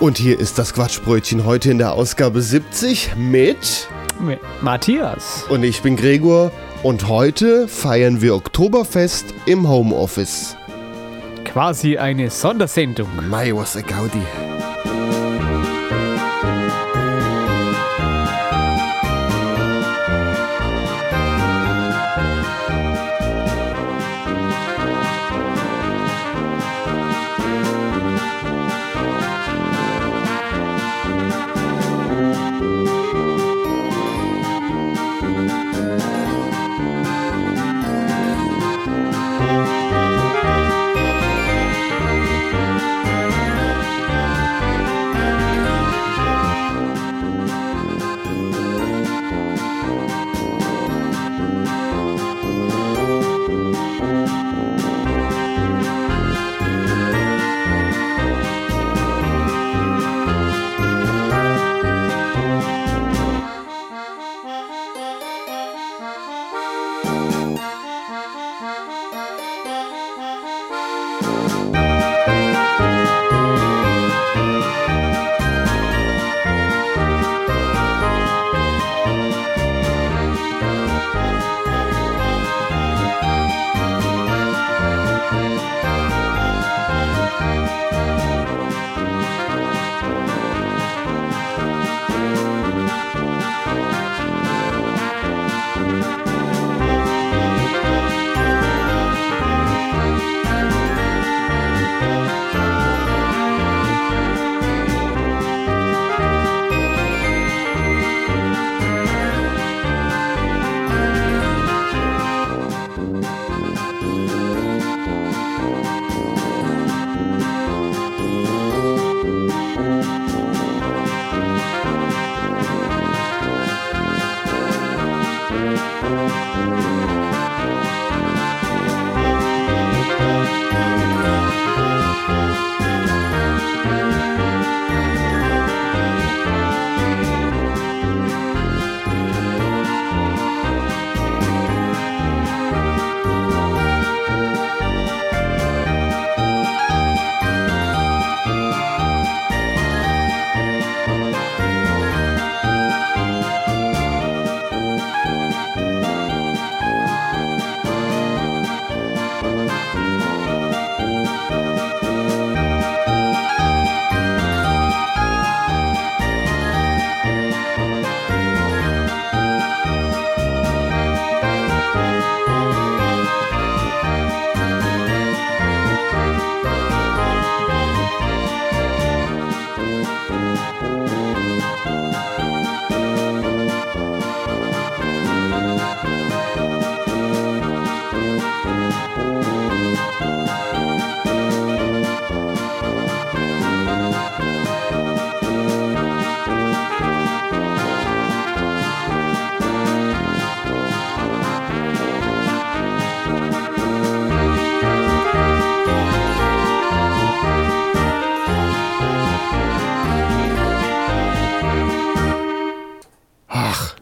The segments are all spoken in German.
Und hier ist das Quatschbrötchen heute in der Ausgabe 70 mit. Mit Matthias. Und ich bin Gregor. Und heute feiern wir Oktoberfest im Homeoffice. Quasi eine Sondersendung. Mai, was a Gaudi.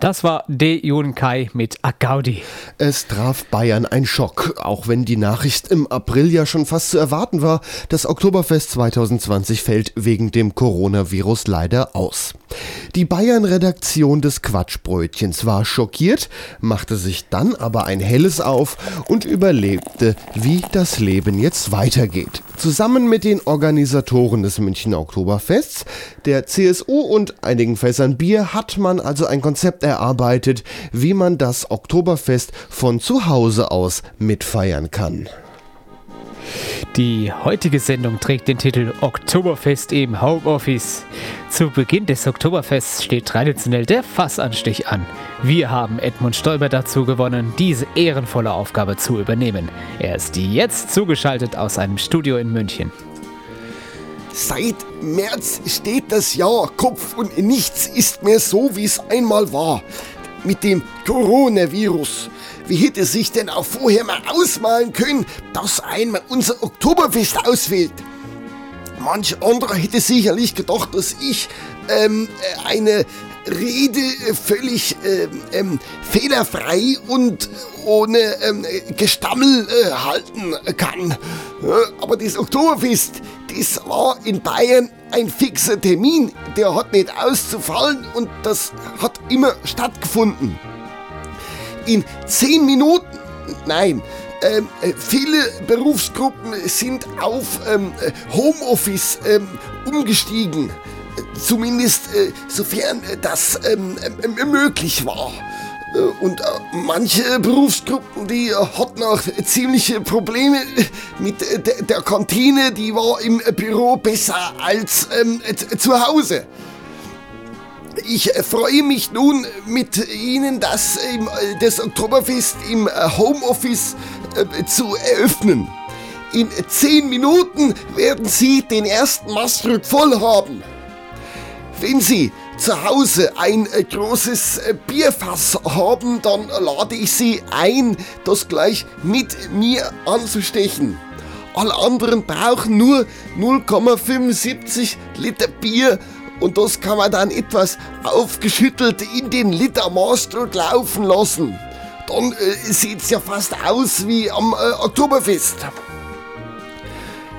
Das war De Jun Kai mit Agaudi. Es traf Bayern ein Schock, auch wenn die Nachricht im April ja schon fast zu erwarten war. Das Oktoberfest 2020 fällt wegen dem Coronavirus leider aus. Die Bayern-Redaktion des Quatschbrötchens war schockiert, machte sich dann aber ein helles auf und überlegte, wie das Leben jetzt weitergeht. Zusammen mit den Organisatoren des Münchner Oktoberfests, der CSU und einigen Fässern Bier hat man also ein Konzept erarbeitet, wie man das Oktoberfest von zu Hause aus mitfeiern kann. Die heutige Sendung trägt den Titel Oktoberfest im Homeoffice. Zu Beginn des Oktoberfests steht traditionell der Fassanstich an. Wir haben Edmund Stoiber dazu gewonnen, diese ehrenvolle Aufgabe zu übernehmen. Er ist jetzt zugeschaltet aus einem Studio in München. Seit März steht das Jahr Kopf und nichts ist mehr so, wie es einmal war. Mit dem Coronavirus. Wie hätte sich denn auch vorher mal ausmalen können, dass einmal unser Oktoberfest ausfällt? Manch anderer hätte sicherlich gedacht, dass ich ähm, eine Rede völlig ähm, ähm, fehlerfrei und ohne ähm, Gestammel äh, halten kann. Aber das Oktoberfest, das war in Bayern ein fixer Termin. Der hat nicht auszufallen und das hat immer stattgefunden. In zehn Minuten, nein, ähm, äh, viele Berufsgruppen sind auf ähm, Homeoffice ähm, umgestiegen. Zumindest äh, sofern das ähm, äh, möglich war. Äh, und äh, manche Berufsgruppen, die hatten auch ziemliche Probleme mit der Kantine, die war im Büro besser als ähm, zu Hause. Ich freue mich nun mit Ihnen, das, das Oktoberfest im Homeoffice zu eröffnen. In zehn Minuten werden Sie den ersten Mastrück voll haben. Wenn Sie zu Hause ein äh, großes äh, Bierfass haben, dann lade ich Sie ein, das gleich mit mir anzustechen. Alle anderen brauchen nur 0,75 Liter Bier und das kann man dann etwas aufgeschüttelt in den Litermaßdruck laufen lassen. Dann äh, sieht's ja fast aus wie am äh, Oktoberfest.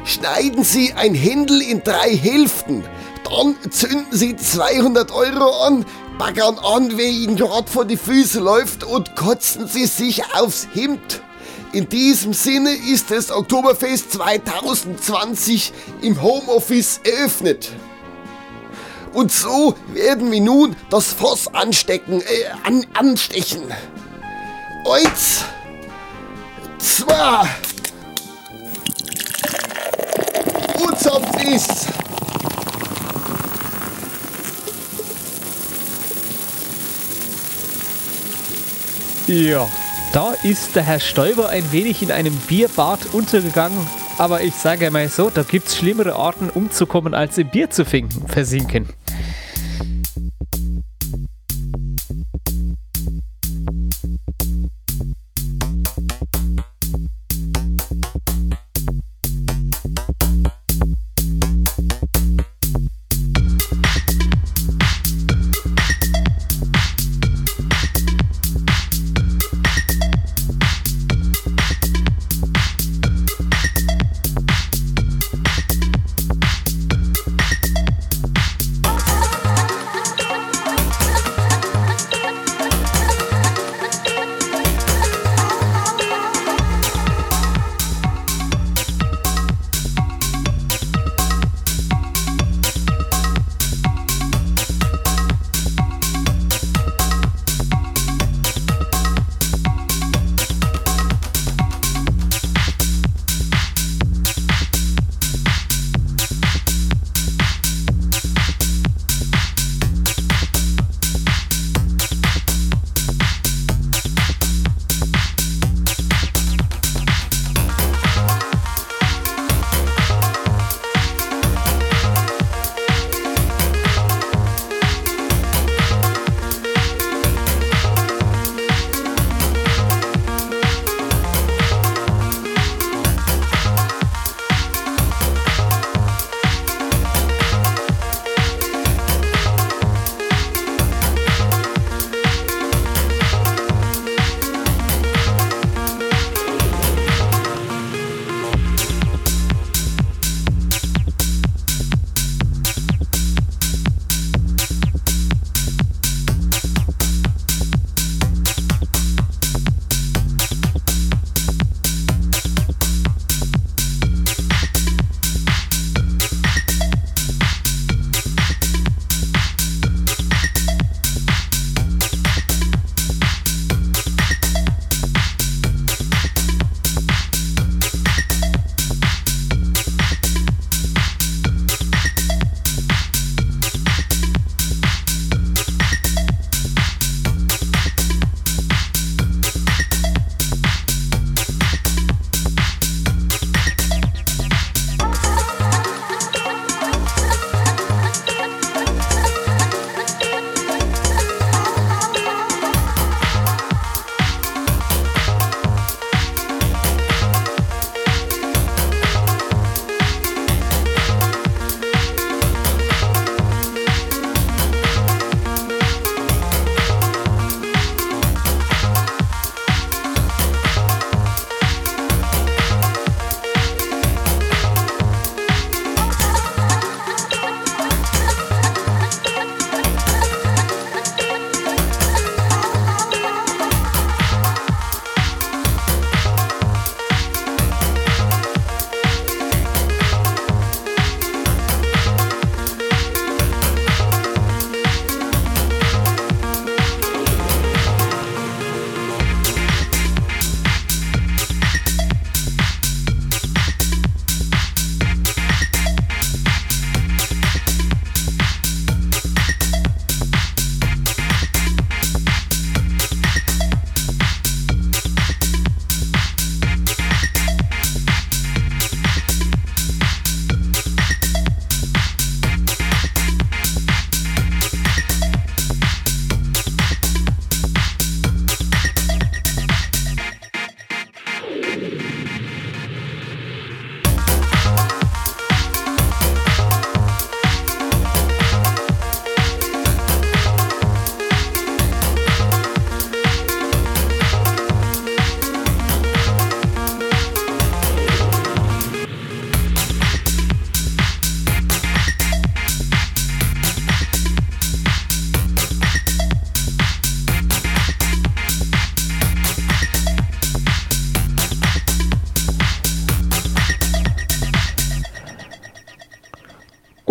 Schneiden Sie ein Händel in drei Hälften dann zünden Sie 200 Euro an, baggern an, wer Ihnen gerade vor die Füße läuft und kotzen Sie sich aufs Hemd. In diesem Sinne ist das Oktoberfest 2020 im Homeoffice eröffnet. Und so werden wir nun das Fass anstecken, äh, an, anstechen. Eins, zwei, und zapft ist. Ja, da ist der Herr Stoiber ein wenig in einem Bierbad untergegangen. Aber ich sage mal so, da gibt es schlimmere Arten umzukommen, als im Bier zu versinken.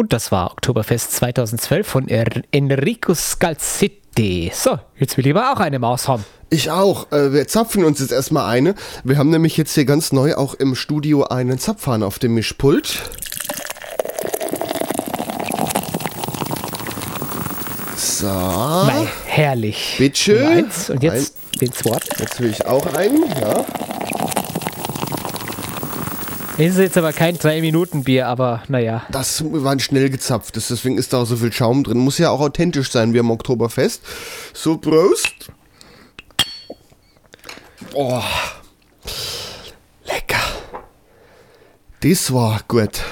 Und das war Oktoberfest 2012 von er Enrico Scalzitti. So, jetzt will ich aber auch eine Maus haben. Ich auch. Äh, wir zapfen uns jetzt erstmal eine. Wir haben nämlich jetzt hier ganz neu auch im Studio einen Zapfhahn auf dem Mischpult. So. Mei, herrlich. Bitte. Nummer eins. Und jetzt den zweiten. Jetzt will ich auch einen. Ja. Ist jetzt aber kein 3-Minuten-Bier, aber naja. Das war schnell gezapft. Deswegen ist da auch so viel Schaum drin. Muss ja auch authentisch sein wie am Oktoberfest. So, Prost. Oh. Lecker. Das war gut.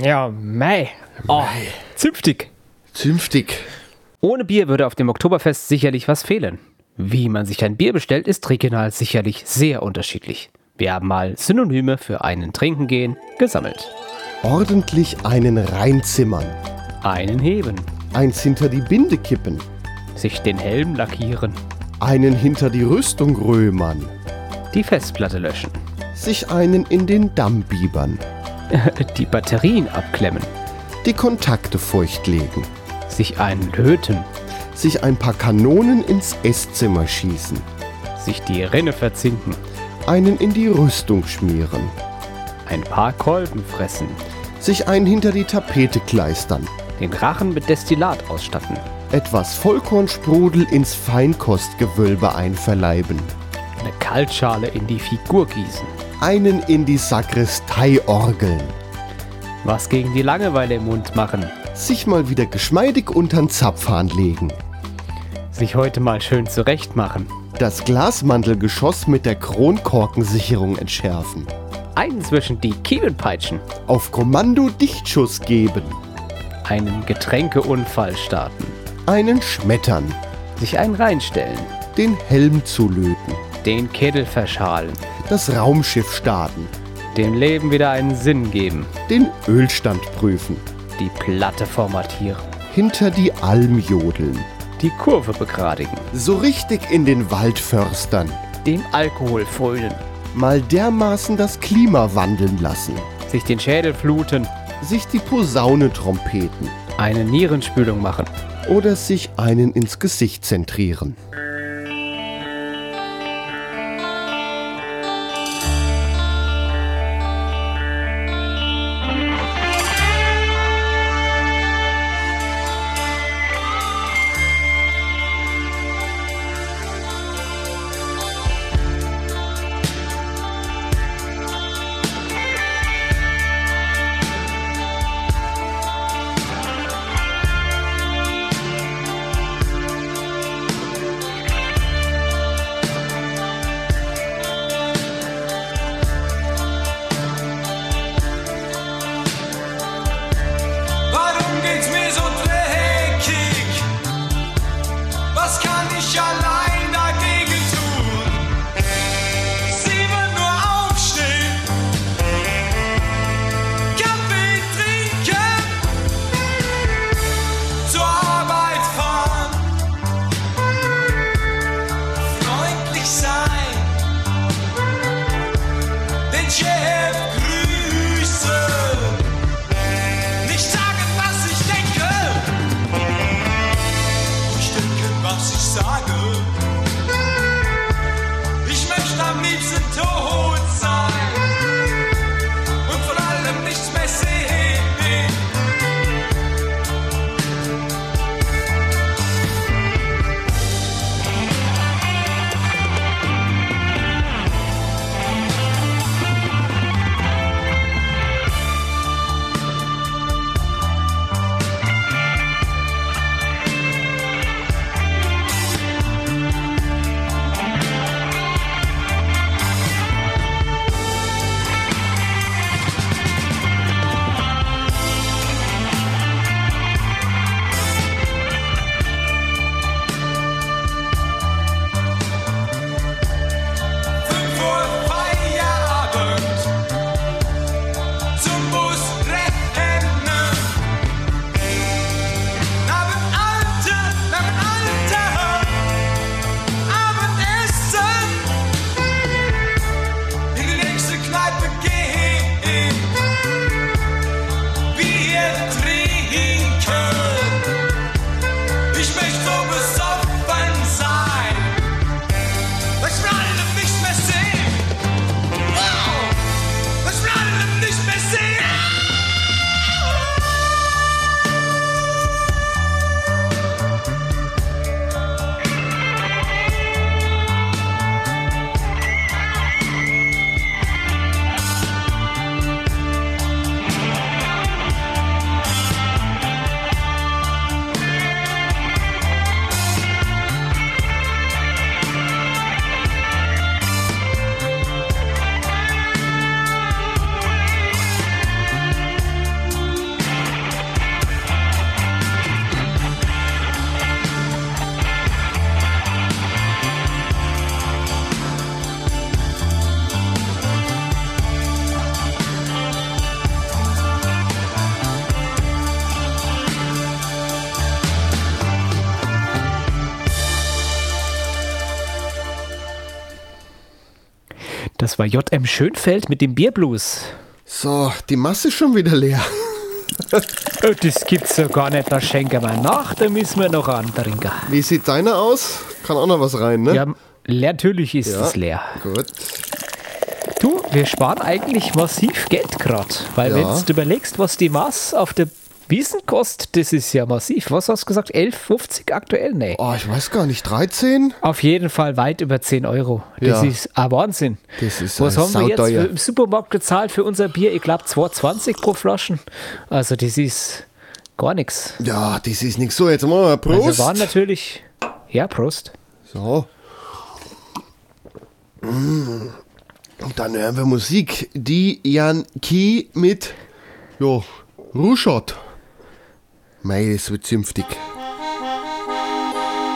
Ja, mei. Oh, zünftig. Zünftig. Ohne Bier würde auf dem Oktoberfest sicherlich was fehlen. Wie man sich ein Bier bestellt, ist regional sicherlich sehr unterschiedlich. Wir haben mal Synonyme für einen Trinken gehen gesammelt. Ordentlich einen reinzimmern. Einen heben, Eins hinter die Binde kippen. sich den Helm lackieren, Einen hinter die Rüstung römern. die Festplatte löschen, Sich einen in den Damm biebern. die Batterien abklemmen, Die Kontakte feuchtlegen. sich einen löten, Sich ein paar Kanonen ins Esszimmer schießen. sich die Rinne verzinken, Einen in die Rüstung schmieren. ein paar Kolben fressen, Sich einen hinter die Tapete kleistern. den Rachen mit Destillat ausstatten, Etwas Vollkornsprudel ins Feinkostgewölbe einverleiben. eine Kaltschale in die Figur gießen, Einen in die Sakristei orgeln. was gegen die Langeweile im Mund machen, Sich mal wieder geschmeidig untern Zapfhahn legen. sich heute mal schön zurecht machen, Das Glasmantelgeschoss mit der Kronkorkensicherung entschärfen. einen zwischen die Kiemen peitschen, Auf Kommando Dichtschuss geben. einen Getränkeunfall starten, Einen schmettern. sich einen reinstellen, Den Helm zulöten. den Kittel verschalen, Das Raumschiff starten. dem Leben wieder einen Sinn geben, Den Ölstand prüfen. die Platte formatieren, Hinter die Alm jodeln. Die Kurve begradigen, So richtig in den Wald förstern. dem Alkohol frönen, Mal dermaßen das Klima wandeln lassen. sich den Schädel fluten, Sich die Posaune trompeten. eine Nierenspülung machen, Oder sich einen ins Gesicht zentrieren. War JM Schönfeld mit dem Bierblues. So, die Masse ist schon wieder leer. Das gibt's ja gar nicht. Da schenken wir nach, da müssen wir noch antrinken. Wie sieht deiner aus? Kann auch noch was rein, ne? Ja, natürlich ist Ja. es leer. Gut. Du, wir sparen eigentlich massiv Geld gerade. Weil Ja. wenn du überlegst, was die Maß auf der Wiesen kostet, das ist ja massiv. Was hast du gesagt? 11,50 aktuell? Nee. Oh, ich weiß gar nicht. 13? Auf jeden Fall weit über 10 Euro. Das Ja. ist ein Wahnsinn. Das ist Was haben wir jetzt im Supermarkt gezahlt für unser Bier? Ich glaube 2,20 pro Flaschen. Also das ist gar nichts. Ja, das ist nichts so. Jetzt machen wir Prost. Also waren natürlich... Ja, Prost. So. Mm. Und dann hören wir Musik. Die Jan Key mit jo, Ruschot. Mei, das wird zünftig.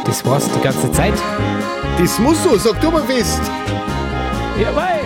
Das war's die ganze Zeit. Das muss so, sag du mal fest. Ja, mei.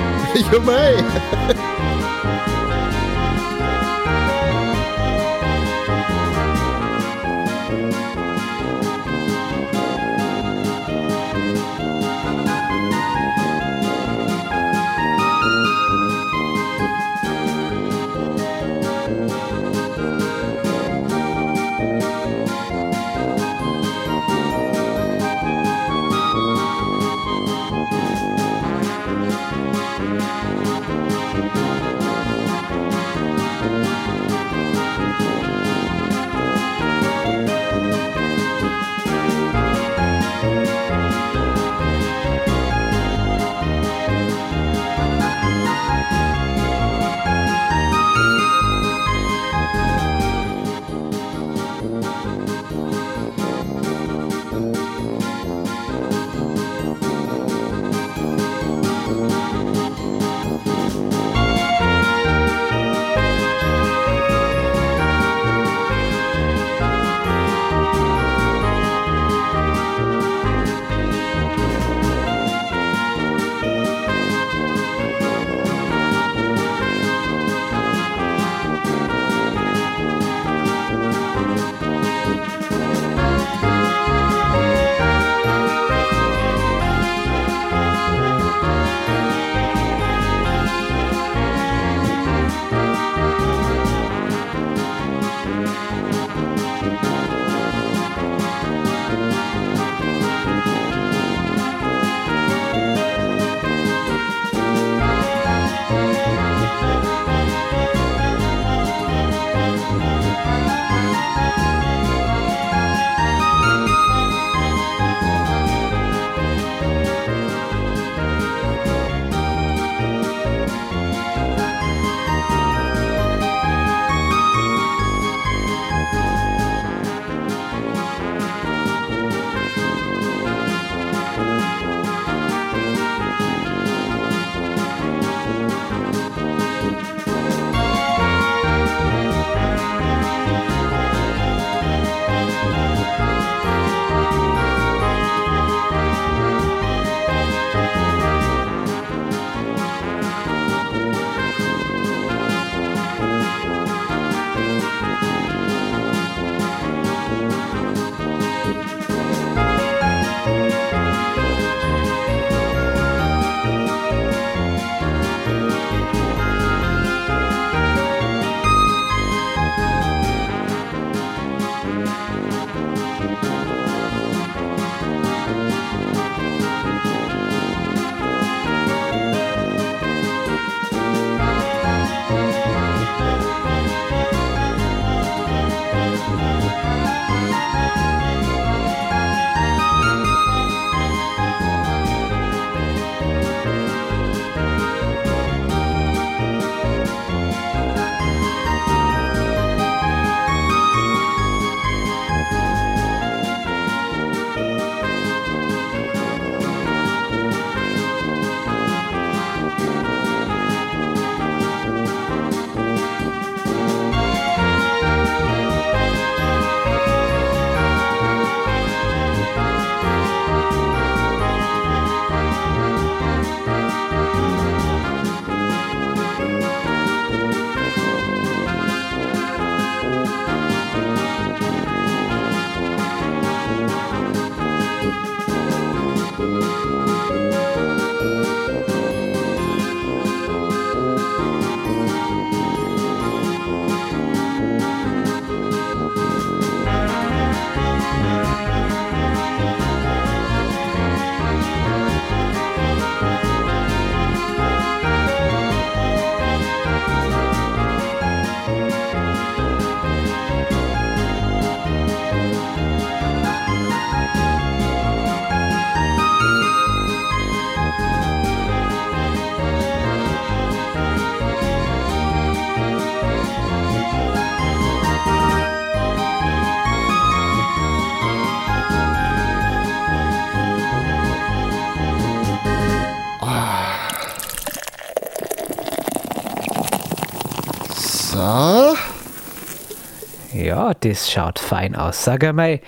Das schaut fein aus. Sag einmal,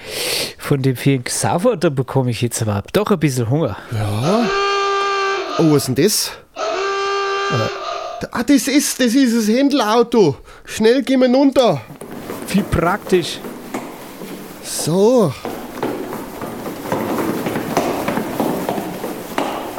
von dem vielen Xaver, da bekomme ich jetzt aber doch ein bisschen Hunger. Oh, was ist denn das? Ah, das ist, das ist das Händlerauto. Schnell gehen wir runter. Wie praktisch. So.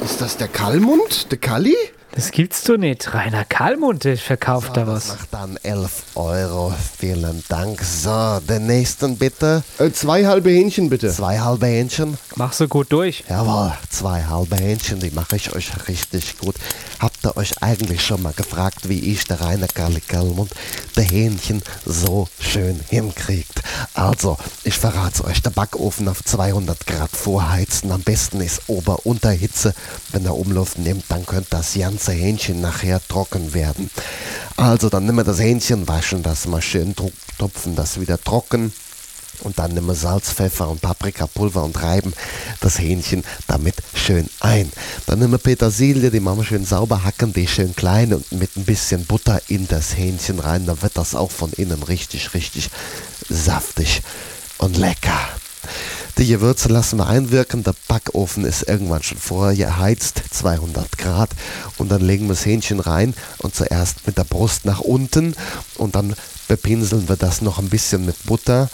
Ist das der Kallmund? Der Kalli? Das gibt's doch nicht. Rainer Kalmund, verkauft da was. Macht dann 11 Euro. Vielen Dank. So, den nächsten bitte. Äh, zwei halbe Hähnchen bitte. Zwei halbe Hähnchen. Mach so gut durch. Jawohl, zwei halbe Hähnchen, die mache ich euch richtig gut. Habt ihr euch eigentlich schon mal gefragt, wie ich, der Rainer Karli Kalmund, der Hähnchen so schön hinkriegt? Also, ich verrate euch, der Backofen auf 200 Grad vorheizen. Am besten ist Ober-Unterhitze. Wenn er Umluft nimmt, dann könnte das ganze Hähnchen nachher trocken werden. Also, dann nehmen wir das Hähnchen, waschen das mal schön, tupfen das wieder trocken. Und dann nehmen wir Salz, Pfeffer und Paprikapulver und reiben das Hähnchen damit schön ein. Dann nehmen wir Petersilie, die machen wir schön sauber, hacken die schön klein und mit ein bisschen Butter in das Hähnchen rein. Dann wird das auch von innen richtig, richtig saftig und lecker. Die Gewürze lassen wir einwirken. Der Backofen ist irgendwann schon vorher geheizt, 200 Grad. Und dann legen wir das Hähnchen rein und zuerst mit der Brust nach unten und dann bepinseln wir das noch ein bisschen mit Butter.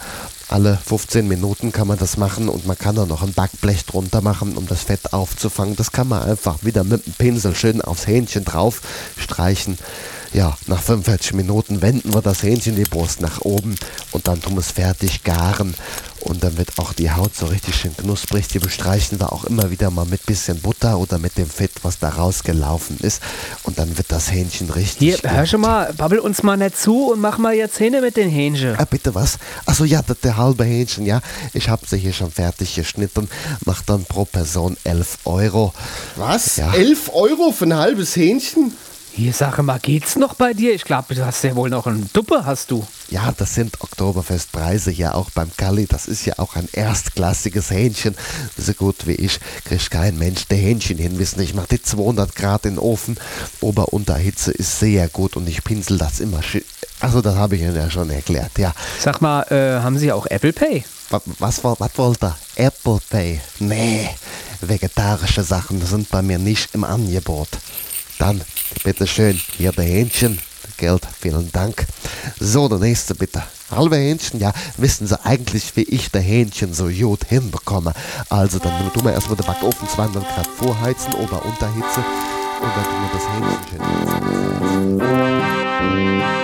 Alle 15 Minuten kann man das machen und man kann da noch ein Backblech drunter machen, um das Fett aufzufangen. Das kann man einfach wieder mit dem Pinsel schön aufs Hähnchen drauf streichen. Ja, nach 45 Minuten wenden wir das Hähnchen die Brust nach oben und dann tun wir es fertig garen. Und dann wird auch die Haut so richtig schön knusprig. Die bestreichen wir auch immer wieder mal mit bisschen Butter oder mit dem Fett, was da rausgelaufen ist. Und dann wird das Hähnchen richtig Hier, gut. hör schon mal, babbel uns mal nicht zu und mach mal jetzt Hähne mit den Hähnchen. Ah, bitte was? Achso, ja, der, der halbe Hähnchen, ja. Ich habe sie hier schon fertig geschnitten. Macht dann pro Person 11 Euro. Was? Ja. 11 Euro für ein halbes Hähnchen? Hier, sag mal, geht's noch bei dir? Ich glaube, du hast ja wohl noch einen Duppe, hast du. Ja, das sind Oktoberfestpreise hier auch beim Kalli. Das ist ja auch ein erstklassiges Hähnchen. So gut wie ich kriegt kein Mensch der Hähnchen hin. Wissen Sie, ich mache die 200 Grad in den Ofen. Ober-Unterhitze ist sehr gut und ich pinsel das immer schön. Also, das habe ich Ihnen ja schon erklärt, ja. Sag mal, äh, haben Sie auch Apple Pay? Was, was, was wollt ihr? Apple Pay? Nee, vegetarische Sachen sind bei mir nicht im Angebot. Dann, bitteschön, hier der Hähnchen. Geld, vielen Dank. So, der nächste bitte. Halbe Hähnchen, ja, wissen Sie eigentlich, wie ich der Hähnchen so gut hinbekomme? Also, dann tun wir erstmal den Backofen 200 Grad vorheizen, Ober-Unterhitze. Und dann tun wir das Hähnchen schön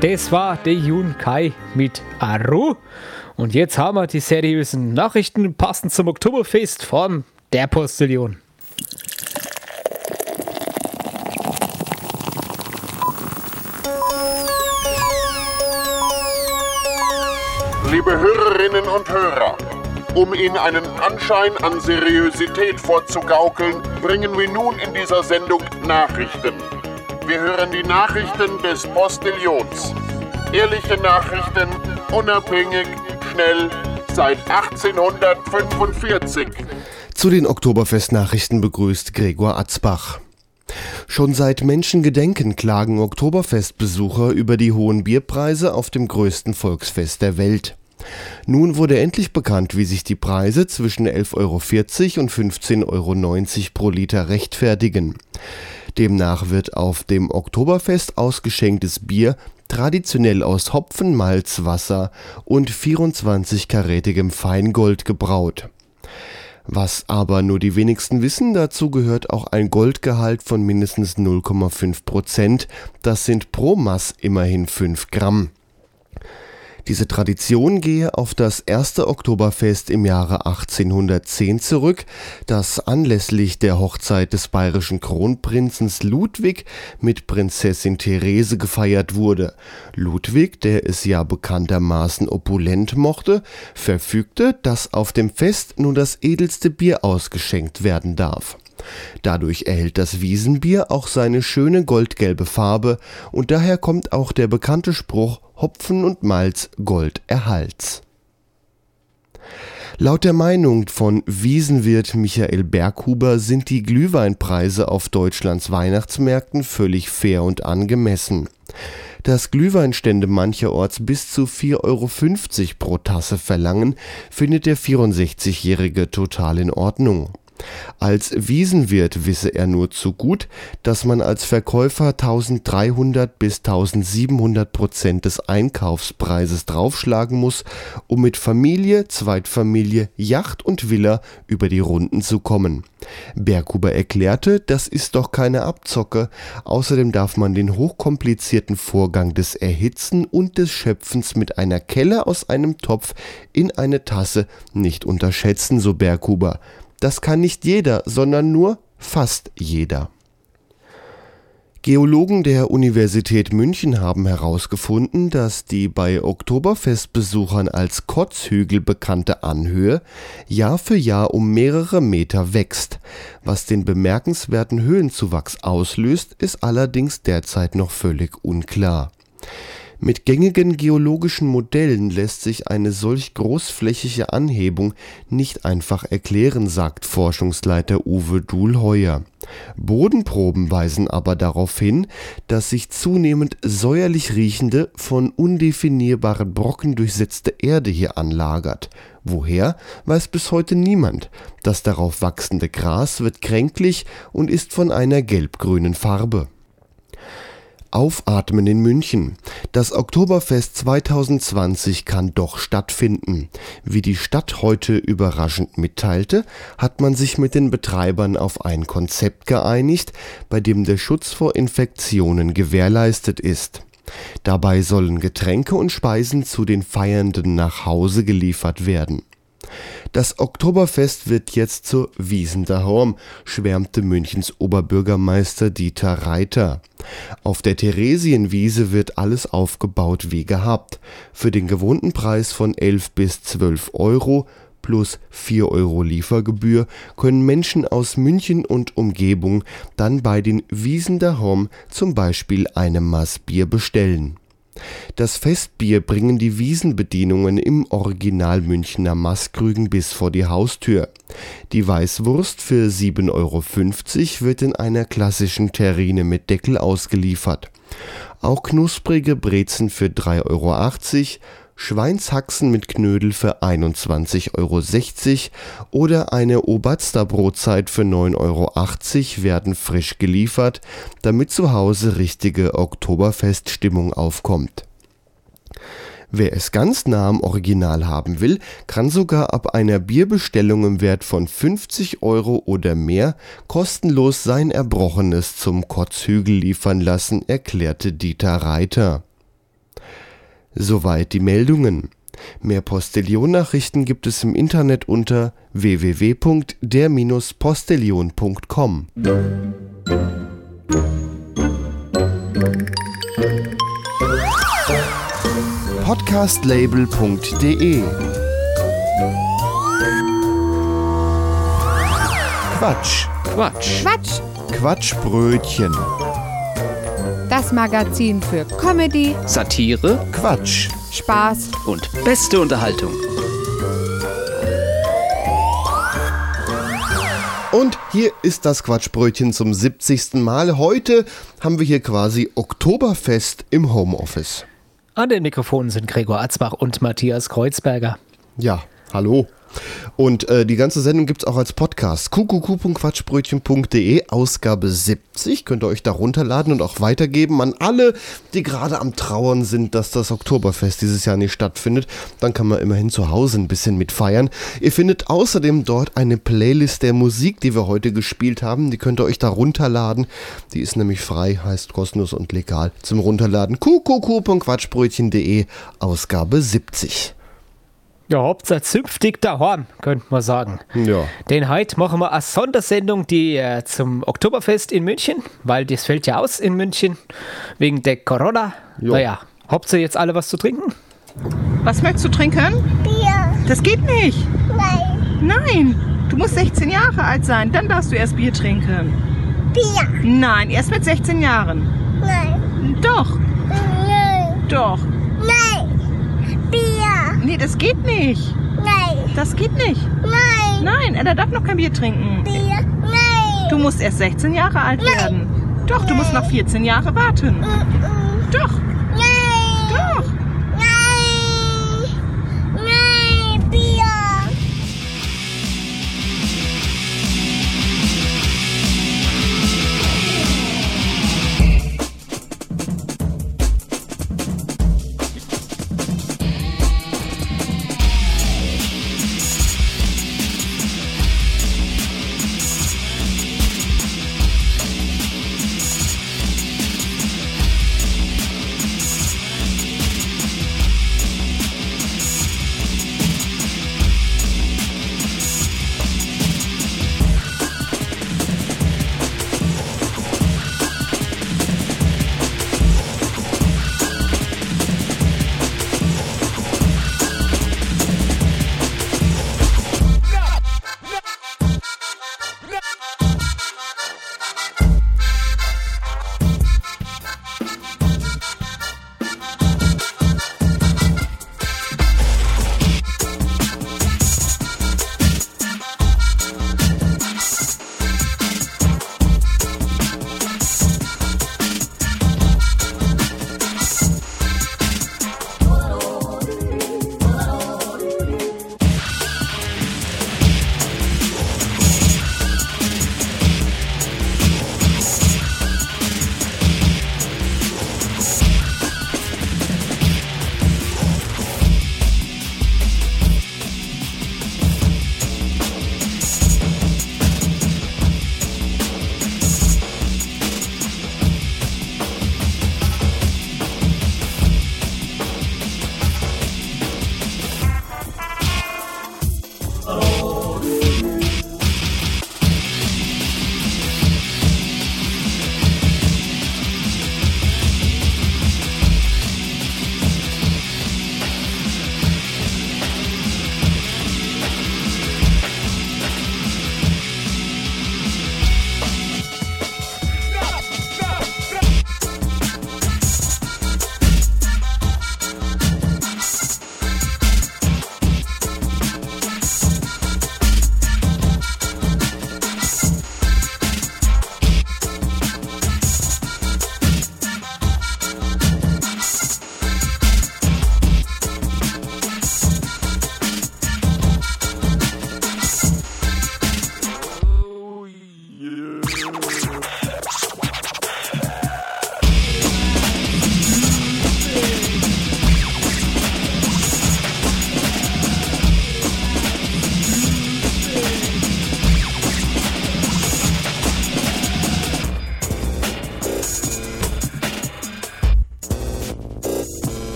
das war der Jun Kai mit Aru. Und jetzt haben wir die seriösen Nachrichten passend zum Oktoberfest von der Postillion. Liebe Hörerinnen und Hörer, um Ihnen einen Anschein an Seriosität vorzugaukeln, bringen wir nun in dieser Sendung Nachrichten. Wir hören die Nachrichten des Postillions. Ehrliche Nachrichten, unabhängig, schnell, seit 1845. Zu den Oktoberfest-Nachrichten begrüßt Gregor Atzbach. Schon seit Menschengedenken klagen Oktoberfestbesucher über die hohen Bierpreise auf dem größten Volksfest der Welt. Nun wurde endlich bekannt, wie sich die Preise zwischen 11,40 Euro und 15,90 Euro pro Liter rechtfertigen. Demnach wird auf dem Oktoberfest ausgeschenktes Bier traditionell aus Hopfen, Malz, Wasser und 24-karätigem Feingold gebraut. Was aber nur die wenigsten wissen, dazu gehört auch ein Goldgehalt von mindestens 0,5 Prozent. Das sind pro Mass immerhin 5 Gramm. Diese Tradition gehe auf das erste Oktoberfest im Jahre 1810 zurück, das anlässlich der Hochzeit des bayerischen Kronprinzens Ludwig mit Prinzessin Therese gefeiert wurde. Ludwig, der es ja bekanntermaßen opulent mochte, verfügte, dass auf dem Fest nur das edelste Bier ausgeschenkt werden darf. Dadurch erhält das Wiesenbier auch seine schöne goldgelbe Farbe und daher kommt auch der bekannte Spruch Hopfen und Malz Gold erhalts. Laut der Meinung von Wiesenwirt Michael Berghuber sind die Glühweinpreise auf Deutschlands Weihnachtsmärkten völlig fair und angemessen. Dass Glühweinstände mancherorts bis zu 4,50 Euro pro Tasse verlangen, findet der 64-Jährige total in Ordnung. Als Wiesenwirt wisse er nur zu gut, dass man als Verkäufer 1300 bis 1700 Prozent des Einkaufspreises draufschlagen muss, um mit Familie, Zweitfamilie, Yacht und Villa über die Runden zu kommen. Berghuber erklärte, das ist doch keine Abzocke, außerdem darf man den hochkomplizierten Vorgang des Erhitzen und des Schöpfens mit einer Kelle aus einem Topf in eine Tasse nicht unterschätzen, so Berghuber. Das kann nicht jeder, sondern nur fast jeder. Geologen der Universität München haben herausgefunden, dass die bei Oktoberfestbesuchern als Kotzhügel bekannte Anhöhe Jahr für Jahr um mehrere Meter wächst. Was den bemerkenswerten Höhenzuwachs auslöst, ist allerdings derzeit noch völlig unklar. Mit gängigen geologischen Modellen lässt sich eine solch großflächige Anhebung nicht einfach erklären, sagt Forschungsleiter Uwe Duhlheuer. Bodenproben weisen aber darauf hin, dass sich zunehmend säuerlich riechende, von undefinierbaren Brocken durchsetzte Erde hier anlagert. Woher, weiß bis heute niemand. Das darauf wachsende Gras wird kränklich und ist von einer gelbgrünen Farbe. Aufatmen in München. Das Oktoberfest 2020 kann doch stattfinden. Wie die Stadt heute überraschend mitteilte, hat man sich mit den Betreibern auf ein Konzept geeinigt, bei dem der Schutz vor Infektionen gewährleistet ist. Dabei sollen Getränke und Speisen zu den Feiernden nach Hause geliefert werden. Das Oktoberfest wird jetzt zur Wiesen daheim, schwärmte Münchens Oberbürgermeister Dieter Reiter. Auf der Theresienwiese wird alles aufgebaut wie gehabt. Für den gewohnten Preis von 11 bis 12 Euro plus 4 Euro Liefergebühr können Menschen aus München und Umgebung dann bei den Wiesen daheim zum Beispiel eine Maß Bier bestellen das Festbier bringen die Wiesenbedienungen im Original Münchner Maßkrügen bis vor die Haustür. Die Weißwurst für 7,50 Euro wird in einer klassischen Terrine mit Deckel ausgeliefert. Auch knusprige Brezen für 3,80 Euro, Schweinshaxen mit Knödel für 21,60 Euro oder eine Oberster Brotzeit für 9,80 Euro werden frisch geliefert, damit zu Hause richtige Oktoberfeststimmung aufkommt. Wer es ganz nah am Original haben will, kann sogar ab einer Bierbestellung im Wert von 50 Euro oder mehr kostenlos sein Erbrochenes zum Kotzhügel liefern lassen, erklärte Dieter Reiter. Soweit die Meldungen. Mehr Postillon-Nachrichten gibt es im Internet unter www.der-postillon.com. Podcastlabel.de Quatsch. Quatsch. Quatsch, Quatschbrötchen. Das Magazin für Comedy, Satire Quatsch. Spaß und beste Unterhaltung. Und hier ist das Quatschbrötchen zum 70. Mal. Heute haben wir hier quasi Oktoberfest im Homeoffice. An den Mikrofonen sind Gregor Atzbach und Matthias Kreuzberger. Ja, hallo. Und äh, die ganze Sendung gibt es auch als Podcast. kuckuck.quatschbrötchen.de, Ausgabe 70. Könnt ihr euch da runterladen und auch weitergeben an alle, die gerade am Trauern sind, dass das Oktoberfest dieses Jahr nicht stattfindet. Dann kann man immerhin zu Hause ein bisschen mitfeiern. Ihr findet außerdem dort eine Playlist der Musik, die wir heute gespielt haben. Die könnt ihr euch da runterladen. Die ist nämlich frei, heißt kostenlos und legal zum Runterladen. kuckuck.quatschbrötchen.de, Ausgabe 70. Ja, Hauptsache zünftig daheim, könnte man sagen. Ja. Denn heute machen wir eine Sondersendung, die äh, zum Oktoberfest in München, weil das fällt ja aus in München, wegen der Corona. Jo. Naja, habt ihr jetzt alle was zu trinken? Was möchtest du trinken? Bier. Das geht nicht. Nein. Nein. Du musst 16 Jahre alt sein, dann darfst du erst Bier trinken. Bier. Nein, erst mit 16 Jahren. Nein. Doch, Nein. doch. Nein. Nee, das geht nicht. Nein. Das geht nicht. Nein. Nein, er darf noch kein Bier trinken. Bier. Nein. Du musst erst 16 Jahre alt werden. Doch, du musst noch 14 Jahre warten. Mm-mm. Doch,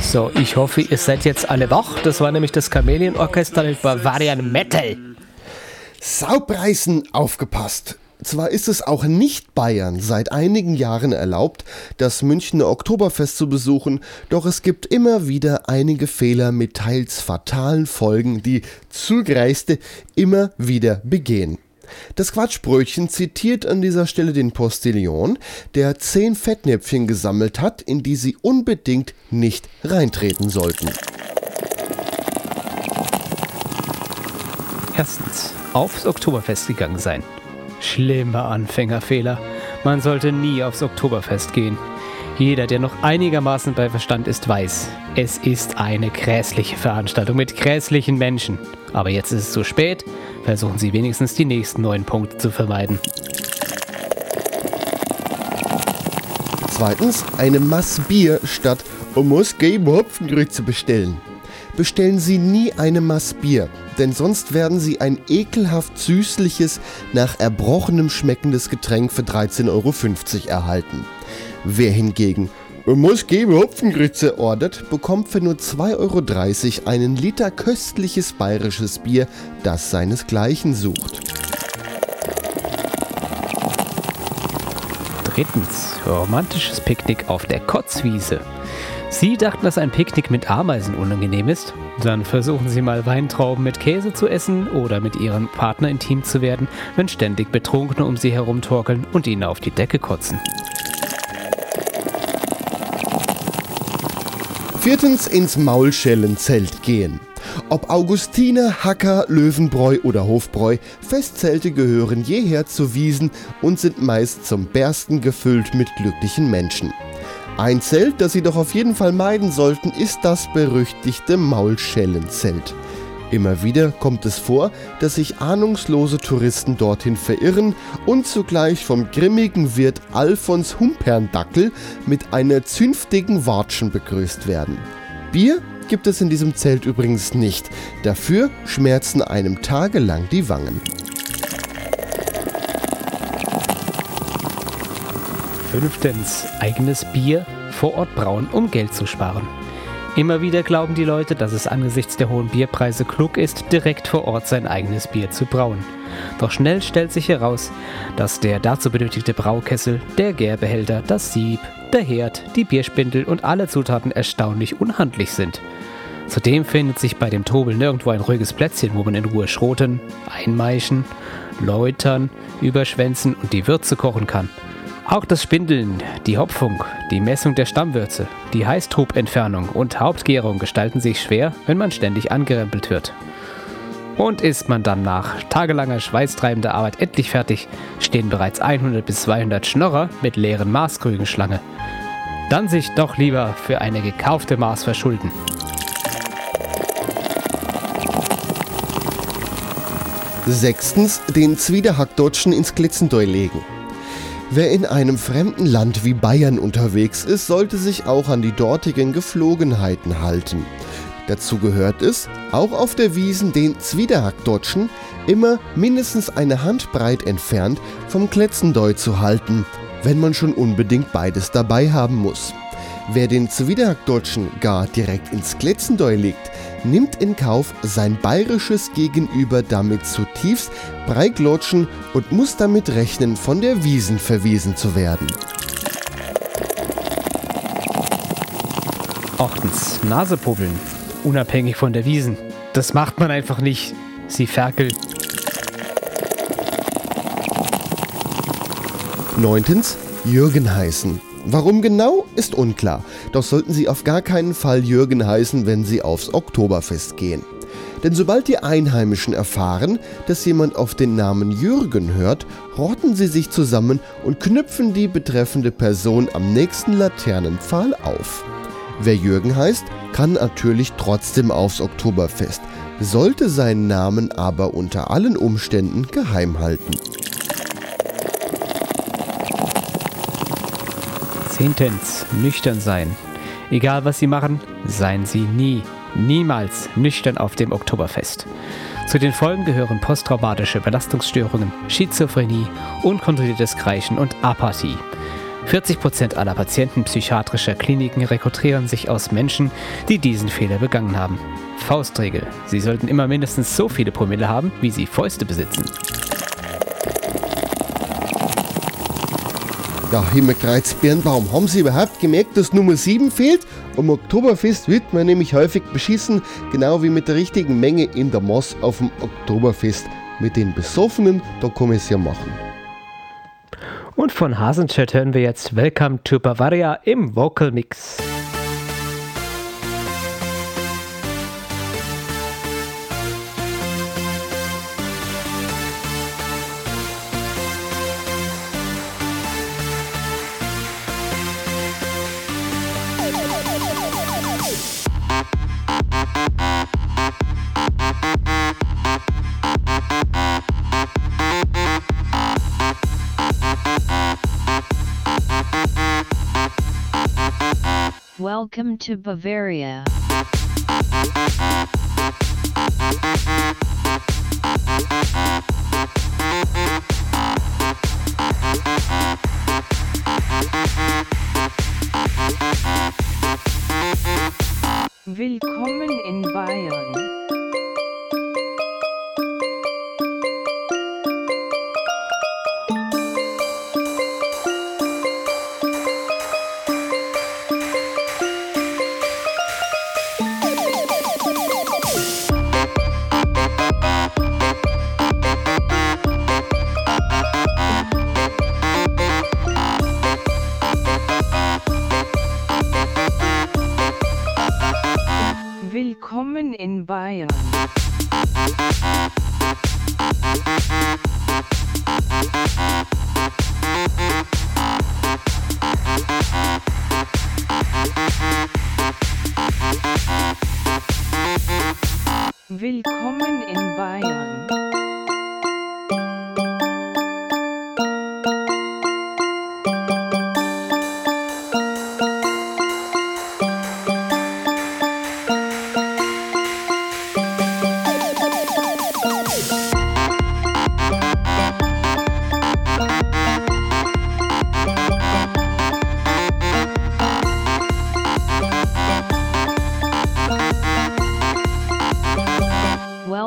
So, ich hoffe, ihr seid jetzt alle wach. Das war nämlich das Chamäleon-Orchester mit Bavarian Metal. Saupreisen aufgepasst. Zwar ist es auch nicht Bayern seit einigen Jahren erlaubt, das Münchner Oktoberfest zu besuchen, doch es gibt immer wieder einige Fehler mit teils fatalen Folgen, die Zugreiste immer wieder begehen. Das Quatschbrötchen zitiert an dieser Stelle den Postillon, der zehn Fettnäpfchen gesammelt hat, in die sie unbedingt nicht reintreten sollten. Erstens, aufs Oktoberfest gegangen sein. Schlimmer Anfängerfehler. Man sollte nie aufs Oktoberfest gehen. Jeder, der noch einigermaßen bei Verstand ist, weiß, es ist eine grässliche Veranstaltung mit grässlichen Menschen. Aber jetzt ist es zu spät. Versuchen Sie wenigstens die nächsten neun Punkte zu vermeiden. Zweitens, eine Mass Bier statt Muskeln Hopfengrütze bestellen. Bestellen Sie nie eine Mass Bier, denn sonst werden Sie ein ekelhaft süßliches, nach Erbrochenem schmeckendes Getränk für 13,50 Euro erhalten. Wer hingegen Muskeln Hopfengrütze ordert, bekommt für nur 2,30 Euro einen Liter köstliches bayerisches Bier, das seinesgleichen sucht. Drittens, romantisches Picknick auf der Kotzwiese. Sie dachten, dass ein Picknick mit Ameisen unangenehm ist? Dann versuchen Sie mal Weintrauben mit Käse zu essen oder mit Ihrem Partner intim zu werden, wenn ständig Betrunkene um Sie herumtorkeln und Ihnen auf die Decke kotzen. Viertens ins Maulschellenzelt gehen. Ob Augustiner, Hacker, Löwenbräu oder Hofbräu, Festzelte gehören jeher zu Wiesen und sind meist zum Bersten gefüllt mit glücklichen Menschen. Ein Zelt, das Sie doch auf jeden Fall meiden sollten, ist das berüchtigte Maulschellenzelt. Immer wieder kommt es vor, dass sich ahnungslose Touristen dorthin verirren und zugleich vom grimmigen Wirt Alfons Humperndackel mit einer zünftigen Watschen begrüßt werden. Bier gibt es in diesem Zelt übrigens nicht. Dafür schmerzen einem tagelang die Wangen. Fünftens, eigenes Bier vor Ort brauen, um Geld zu sparen. Immer wieder glauben die Leute, dass es angesichts der hohen Bierpreise klug ist, direkt vor Ort sein eigenes Bier zu brauen. Doch schnell stellt sich heraus, dass der dazu benötigte Braukessel, der Gärbehälter, das Sieb, der Herd, die Bierspindel und alle Zutaten erstaunlich unhandlich sind. Zudem findet sich bei dem Tobel nirgendwo ein ruhiges Plätzchen, wo man in Ruhe schroten, einmeischen, läutern, überschwänzen und die Würze kochen kann. Auch das Spindeln, die Hopfung, die Messung der Stammwürze, die Heißtrubentfernung und Hauptgärung gestalten sich schwer, wenn man ständig angerempelt wird. Und ist man dann nach tagelanger schweißtreibender Arbeit endlich fertig, stehen bereits 100 bis 200 Schnorrer mit leeren Maßkrügen Schlange. Dann sich doch lieber für eine gekaufte Maß verschulden. Sechstens, den Zwiederhackdeutschen ins Glitzendeu legen. Wer in einem fremden Land wie Bayern unterwegs ist, sollte sich auch an die dortigen Geflogenheiten halten. Dazu gehört es, auch auf der Wiesen den Zwiederhackdeutschen immer mindestens eine Handbreit entfernt vom Kletzendeu zu halten, wenn man schon unbedingt beides dabei haben muss. Wer den Zwiederhackdeutschen gar direkt ins Kletzendeu legt, nimmt in Kauf, sein bayerisches Gegenüber damit zutiefst breiglotschen und muss damit rechnen, von der Wiesen verwiesen zu werden. Achtens, Nasepubbeln. Unabhängig von der Wiesen. Das macht man einfach nicht. Sie Ferkel. Neuntens, Jürgen heißen. Warum genau, ist unklar. Doch sollten Sie auf gar keinen Fall Jürgen heißen, wenn Sie aufs Oktoberfest gehen. Denn sobald die Einheimischen erfahren, dass jemand auf den Namen Jürgen hört, rotten sie sich zusammen und knüpfen die betreffende Person am nächsten Laternenpfahl auf. Wer Jürgen heißt, kann natürlich trotzdem aufs Oktoberfest, sollte seinen Namen aber unter allen Umständen geheim halten. Zehntens, nüchtern sein. Egal was Sie machen, seien Sie nie, niemals nüchtern auf dem Oktoberfest. Zu den Folgen gehören posttraumatische Belastungsstörungen, Schizophrenie, unkontrolliertes Kreischen und Apathie. 40% aller Patienten psychiatrischer Kliniken rekrutieren sich aus Menschen, die diesen Fehler begangen haben. Faustregel. Sie sollten immer mindestens so viele Promille haben, wie sie Fäuste besitzen. Ja, Himmelkreuz Birnbaum, haben Sie überhaupt gemerkt, dass Nummer 7 fehlt? Am Oktoberfest wird man nämlich häufig beschissen, genau wie mit der richtigen Menge in der Moss auf dem Oktoberfest. Mit den Besoffenen, da kann man es ja machen. Und von Hasenchat hören wir jetzt Welcome to Bavaria im Vocal Mix. Welcome to Bavaria.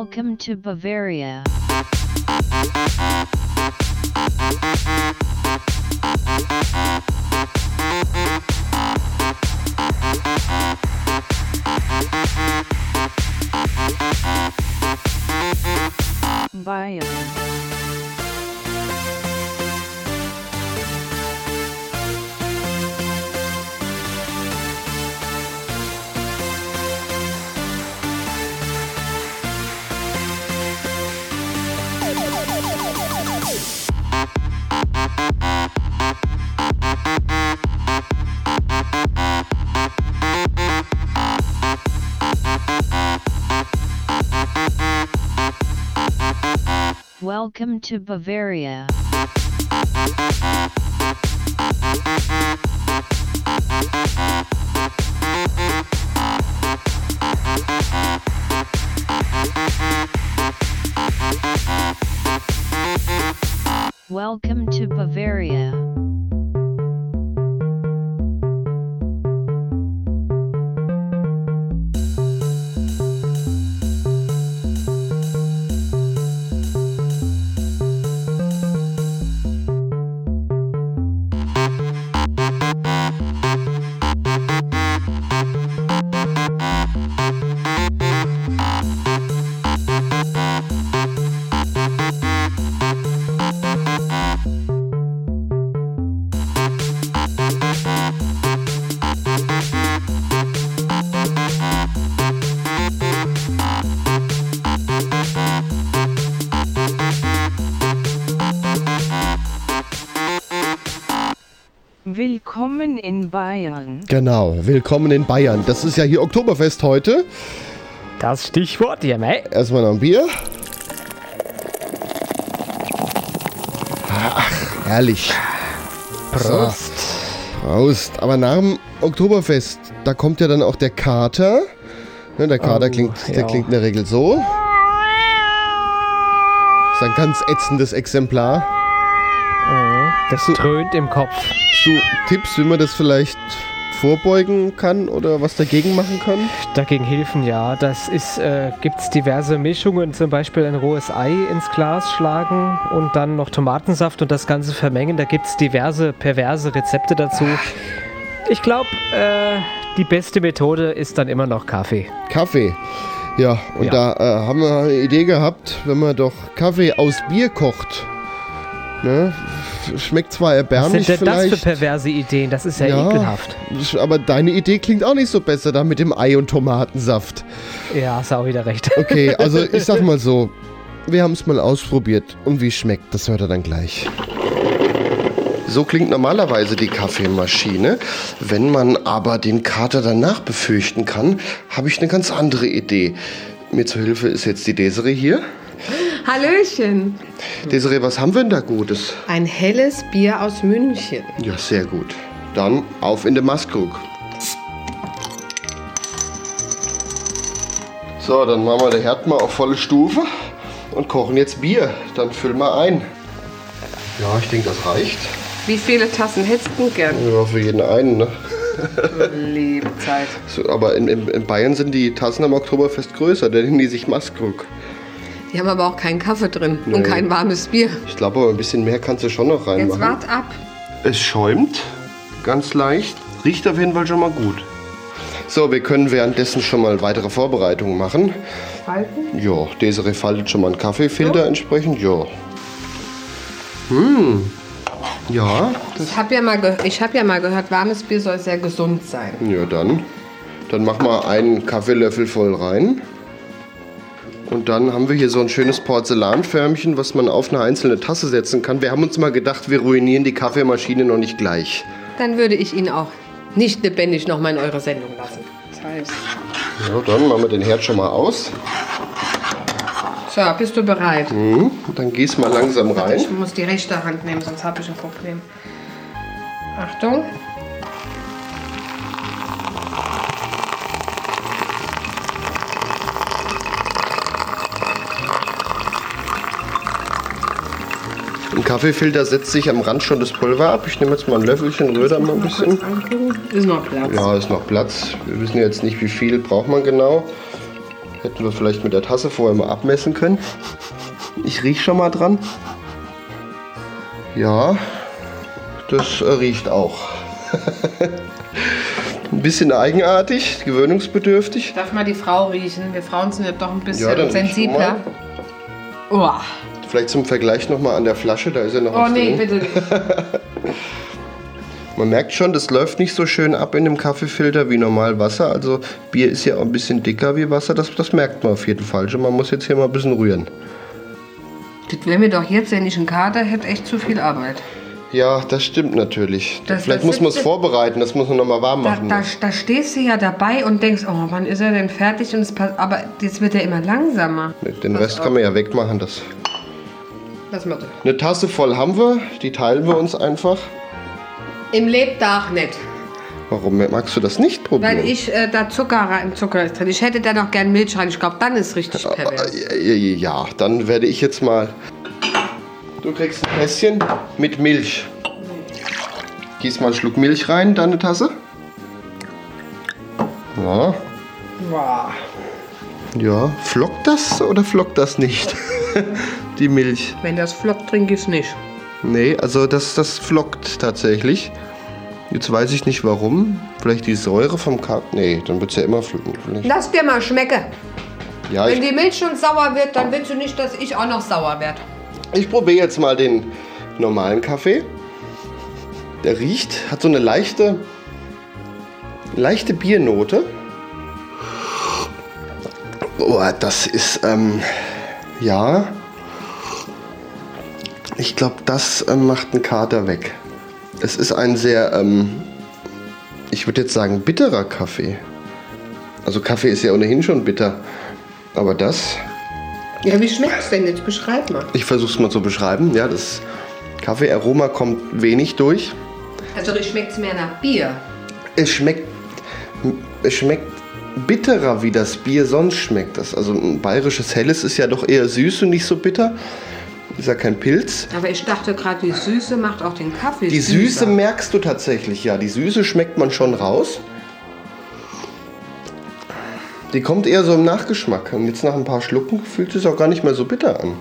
Welcome to Bavaria. Bayern. Welcome to Bavaria. Willkommen in Bayern. Genau, willkommen in Bayern. Das ist ja hier Oktoberfest heute. Das Stichwort, ja, mei. Erstmal noch ein Bier. Ach, herrlich. Prost. Prost. Aber nach dem Oktoberfest, da kommt ja dann auch der Kater. Ne, der Kater Oh, klingt, der ja. klingt in der Regel so. Ist ein ganz ätzendes Exemplar. Das dröhnt im Kopf. Hast du Tipps, wie man das vielleicht vorbeugen kann oder was dagegen machen kann? Dagegen Hilfen, ja. Das ist, äh, gibt es diverse Mischungen, zum Beispiel ein rohes Ei ins Glas schlagen und dann noch Tomatensaft und das Ganze vermengen. Da gibt es diverse perverse Rezepte dazu. Ich glaube, äh, die beste Methode ist dann immer noch Kaffee. Kaffee. Ja, und Ja. da äh, haben wir eine Idee gehabt, wenn man doch Kaffee aus Bier kocht. Ne? Schmeckt zwar Was erbärmlich sind denn das für vielleicht. perverse Ideen? Das ist ja, Ja. ekelhaft. aber deine Idee klingt auch nicht so besser da mit dem Ei und Tomatensaft. Ja, hast auch wieder recht. Okay, also ich sag mal so, wir haben es mal ausprobiert und wie schmeckt, das hört er dann gleich. So klingt normalerweise die Kaffeemaschine. Wenn man aber den Kater danach befürchten kann, habe ich eine ganz andere Idee. Mir zur Hilfe ist jetzt die Desiree hier. Hallöchen. Desiree, was haben wir denn da Gutes? Ein helles Bier aus München. Ja, sehr gut. Dann auf in den Maskrug. So, dann machen wir den Herd mal auf volle Stufe und kochen jetzt Bier. Dann füllen wir ein. Ja, ich denke, das reicht. Wie viele Tassen hättest du gern? Ja, für jeden einen, ne? Lebzeit. So, aber in, in, in Bayern sind die Tassen am Oktoberfest größer, denn nennen die sich Maskrug. Die haben aber auch keinen Kaffee drin Nee. und kein warmes Bier. Ich glaube aber ein bisschen mehr kannst du schon noch Jetzt reinmachen. wart ab. Es schäumt, ganz leicht. Riecht auf jeden Fall schon mal gut. So, wir können währenddessen schon mal weitere Vorbereitungen machen. Falten? Ja, Desiree faltet schon mal einen Kaffeefilter entsprechend. Ja. Hm. Ja, Ich habe ja, mal ge- ich hab ja mal gehört, warmes Bier soll sehr gesund sein. ja dann. Dann mach mal einen Kaffeelöffel voll rein. Und dann haben wir hier so ein schönes Porzellanförmchen, was man auf eine einzelne Tasse setzen kann. Wir haben uns mal gedacht, wir ruinieren die Kaffeemaschine noch nicht gleich. Dann würde ich ihn auch nicht lebendig noch mal in eure Sendung lassen. Das heißt, Ja, dann machen wir den Herd schon mal aus. so, bist du bereit? Mhm. Dann gieß mal langsam rein. Ich muss die rechte Hand nehmen, sonst habe ich ein Problem. Achtung. Kaffeefilter setzt sich am Rand schon das Pulver ab. Ich nehme jetzt mal ein Löffelchen, rühre da mal ein bisschen. Ist noch Platz. Ja, ist noch Platz. Wir wissen jetzt nicht, wie viel braucht man genau. Hätten wir vielleicht mit der Tasse vorher mal abmessen können. Ich rieche schon mal dran. Ja, das äh, riecht auch. ein bisschen eigenartig, gewöhnungsbedürftig. Darf mal die Frau riechen? Wir Frauen sind ja doch ein bisschen Ja, sensibler. Oh, Vielleicht zum Vergleich nochmal an der Flasche, da ist ja noch oh was nee, drin. bitte nicht. Man merkt schon, das läuft nicht so schön ab in dem Kaffeefilter wie normal Wasser. Also Bier ist ja auch ein bisschen dicker wie Wasser, das, das merkt man auf jeden Fall schon. Man muss jetzt hier mal ein bisschen rühren. Das wäre mir doch jetzt, wenn ich einen Kater hätte, echt zu viel Arbeit. Ja, das stimmt natürlich. Das- Vielleicht das muss man es vorbereiten, das muss man nochmal warm Da, machen. da, da stehst du ja dabei und denkst, oh, wann ist er denn fertig? Und es pass- aber jetzt wird er immer langsamer. Den Rest kann man ja wegmachen. Das. Mal so. Eine Tasse voll haben wir, die teilen wir uns einfach. Im Lebtag nicht. Warum magst du das nicht probieren? Weil ich äh, da Zucker rein, Zucker ist drin. Ich hätte da noch gern Milch rein. Ich glaube, dann ist richtig pervers. Ja, dann werde ich jetzt mal. Du kriegst ein Tässchen mit Milch. Gieß mal einen Schluck Milch rein, deine Tasse. Ja. Wow. Ja, flockt das oder flockt das nicht? Die Milch. Wenn das flockt, trinke ich es nicht. Nee, also das, das flockt tatsächlich. Jetzt weiß ich nicht warum. Vielleicht die Säure vom Kap. Nee, dann wird es ja immer flocken. Vielleicht- Lass dir mal schmecken. Ja, Wenn ich, die Milch schon sauer wird, dann willst du nicht, dass ich auch noch sauer werde. ich probiere jetzt mal den normalen Kaffee. Der riecht, hat so eine leichte, leichte Biernote. Oh, das ist, ähm, ja. Ich glaube, das ähm, macht einen Kater weg. Es ist ein sehr, ähm, ich würde jetzt sagen, bitterer Kaffee. Also Kaffee ist ja ohnehin schon bitter. Aber das, Ja, wie schmeckt's denn jetzt? Beschreib mal. ich versuche es mal zu beschreiben. Ja, das Kaffeearoma kommt wenig durch. Also, ich schmeckt's mehr nach Bier. Es schmeckt, es schmeckt bitterer, wie das Bier sonst schmeckt. Das, also ein bayerisches Helles ist ja doch eher süß und nicht so bitter. Ist ja kein Pilz. Aber ich dachte gerade, die Süße macht auch den Kaffee Die Süße süßer. merkst du tatsächlich, ja. Die Süße schmeckt man schon raus. Die kommt eher so im Nachgeschmack. Und jetzt nach ein paar Schlucken fühlt es auch gar nicht mehr so bitter an.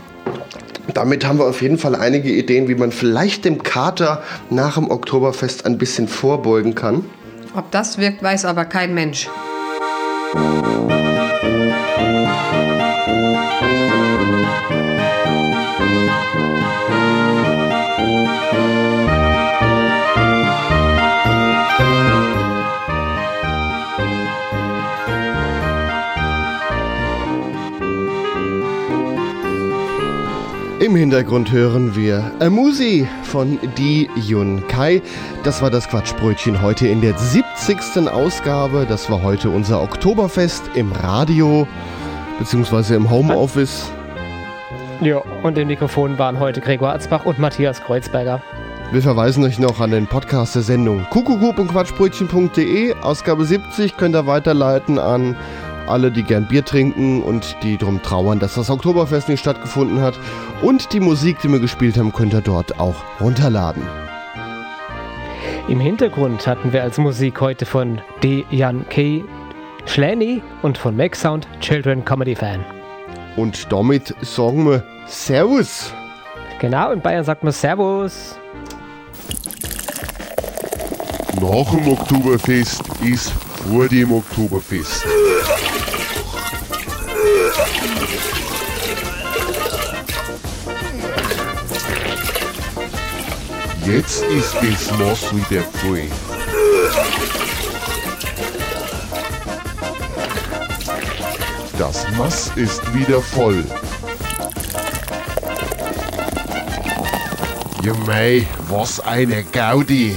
Damit haben wir auf jeden Fall einige Ideen, wie man vielleicht dem Kater nach dem Oktoberfest ein bisschen vorbeugen kann. Ob das wirkt, weiß aber kein Mensch. Hintergrund hören wir Amusi von Di Yun Kai. Das war das Quatschbrötchen heute in der 70. Ausgabe. Das war heute unser Oktoberfest im Radio beziehungsweise im Homeoffice. Ja, und im Mikrofon waren heute Gregor Atzbach und Matthias Kreuzberger. Wir verweisen euch noch an den Podcast der Sendung kuckuckuck.quatschbrötchen.de. Ausgabe 70 könnt ihr weiterleiten an alle, die gern Bier trinken und die drum trauern, dass das Oktoberfest nicht stattgefunden hat. Und die Musik, die wir gespielt haben, könnt ihr dort auch runterladen. Im Hintergrund hatten wir als Musik heute von D. Jan K. Schlaney und von Mac Sound Children Comedy Fan. Und damit sagen wir Servus. Genau, in Bayern sagt man Servus. Nach dem Oktoberfest ist vor dem Oktoberfest. Jetzt ist das Maß wieder voll. Das Maß ist wieder voll. Ja mei, was eine Gaudi.